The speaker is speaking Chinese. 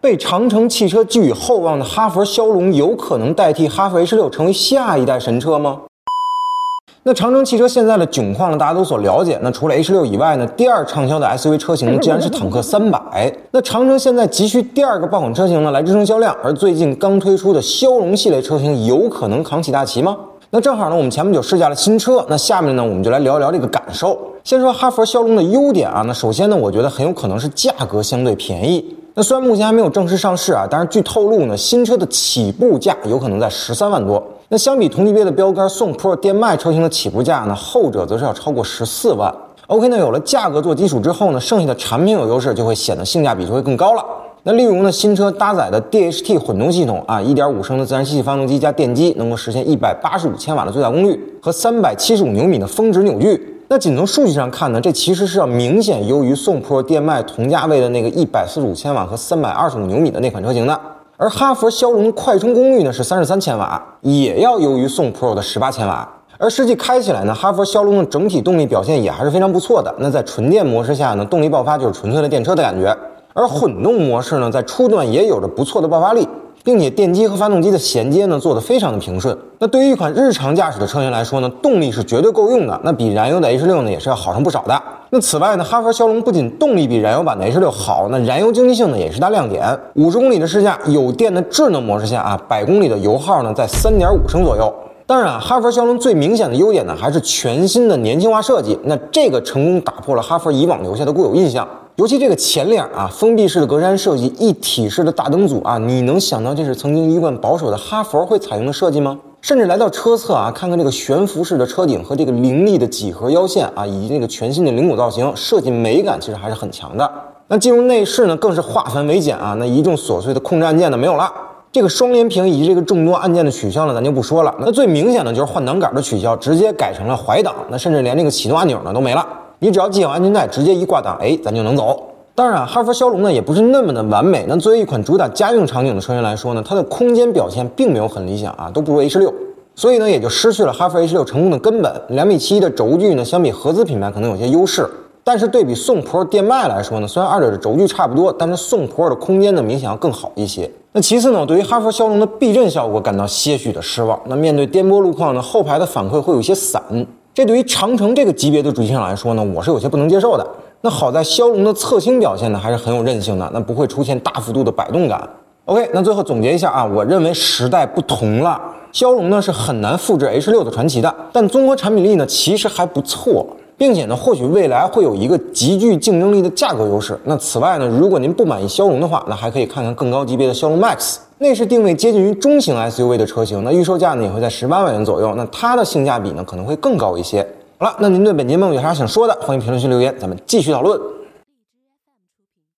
被长城汽车寄予厚望的哈弗枭龙有可能代替哈弗 H 六成为下一代神车吗？那长城汽车现在的窘况呢，大家都所了解。那除了 H 六以外呢，第二畅销的 SUV 车型呢，竟然是坦克三百。那长城现在急需第二个爆款车型呢，来支撑销量。而最近刚推出的枭龙系列车型，有可能扛起大旗吗？那正好呢，我们前不久试驾了新车，那下面呢，我们就来聊一聊这个感受。先说哈弗枭龙的优点啊，那首先呢，我觉得很有可能是价格相对便宜。那虽然目前还没有正式上市啊，但是据透露呢，新车的起步价有可能在十三万多。那相比同级别的标杆宋 Pro 电迈车型的起步价呢，后者则是要超过十四万。OK，那有了价格做基础之后呢，剩下的产品有优势，就会显得性价比就会更高了。那例如呢，新车搭载的 DHT 混动系统啊，一点五升的自然吸气发动机加电机，能够实现一百八十五千瓦的最大功率和三百七十五牛米的峰值扭矩。那仅从数据上看呢，这其实是要明显优于宋 Pro 电迈同价位的那个一百四十五千瓦和三百二十五牛米的那款车型的。而哈弗枭龙的快充功率呢是三十三千瓦，也要优于宋 Pro 的十八千瓦。而实际开起来呢，哈弗枭龙的整体动力表现也还是非常不错的。那在纯电模式下呢，动力爆发就是纯粹的电车的感觉。而混动模式呢，在初段也有着不错的爆发力。并且电机和发动机的衔接呢做得非常的平顺。那对于一款日常驾驶的车型来说呢，动力是绝对够用的。那比燃油的 H 六呢也是要好上不少的。那此外呢，哈弗枭龙不仅动力比燃油版的 H 六好，那燃油经济性呢也是大亮点。五十公里的试驾，有电的智能模式下啊，百公里的油耗呢在三点五升左右。当然啊，哈弗枭龙最明显的优点呢还是全新的年轻化设计。那这个成功打破了哈弗以往留下的固有印象。尤其这个前脸啊，封闭式的格栅设计，一体式的大灯组啊，你能想到这是曾经一贯保守的哈佛会采用的设计吗？甚至来到车侧啊，看看这个悬浮式的车顶和这个凌厉的几何腰线啊，以及这个全新的轮毂造型，设计美感其实还是很强的。那进入内饰呢，更是化繁为简啊，那一众琐碎的控制按键呢没有了，这个双联屏以及这个众多按键的取消呢，咱就不说了。那最明显的就是换挡杆的取消，直接改成了怀挡，那甚至连这个启动按钮呢都没了。你只要系好安全带，直接一挂档，哎，咱就能走。当然，哈弗枭龙呢也不是那么的完美。那作为一款主打家用场景的车型来说呢，它的空间表现并没有很理想啊，都不如 H 六，所以呢也就失去了哈弗 H 六成功的根本。两米七一的轴距呢，相比合资品牌可能有些优势，但是对比宋 Pro 电迈来说呢，虽然二者的轴距差不多，但是宋 Pro 的空间呢明显要更好一些。那其次呢，我对于哈弗枭龙的避震效果感到些许的失望。那面对颠簸路况呢，后排的反馈会有些散。这对于长城这个级别的主机厂来说呢，我是有些不能接受的。那好在骁龙的侧倾表现呢还是很有韧性的，那不会出现大幅度的摆动感。OK，那最后总结一下啊，我认为时代不同了，骁龙呢是很难复制 H 六的传奇的，但综合产品力呢其实还不错，并且呢或许未来会有一个极具竞争力的价格优势。那此外呢，如果您不满意骁龙的话，那还可以看看更高级别的骁龙 Max。内饰定位接近于中型 SUV 的车型，那预售价呢也会在十八万元左右，那它的性价比呢可能会更高一些。好了，那您对本节目有啥想说的，欢迎评论区留言，咱们继续讨论。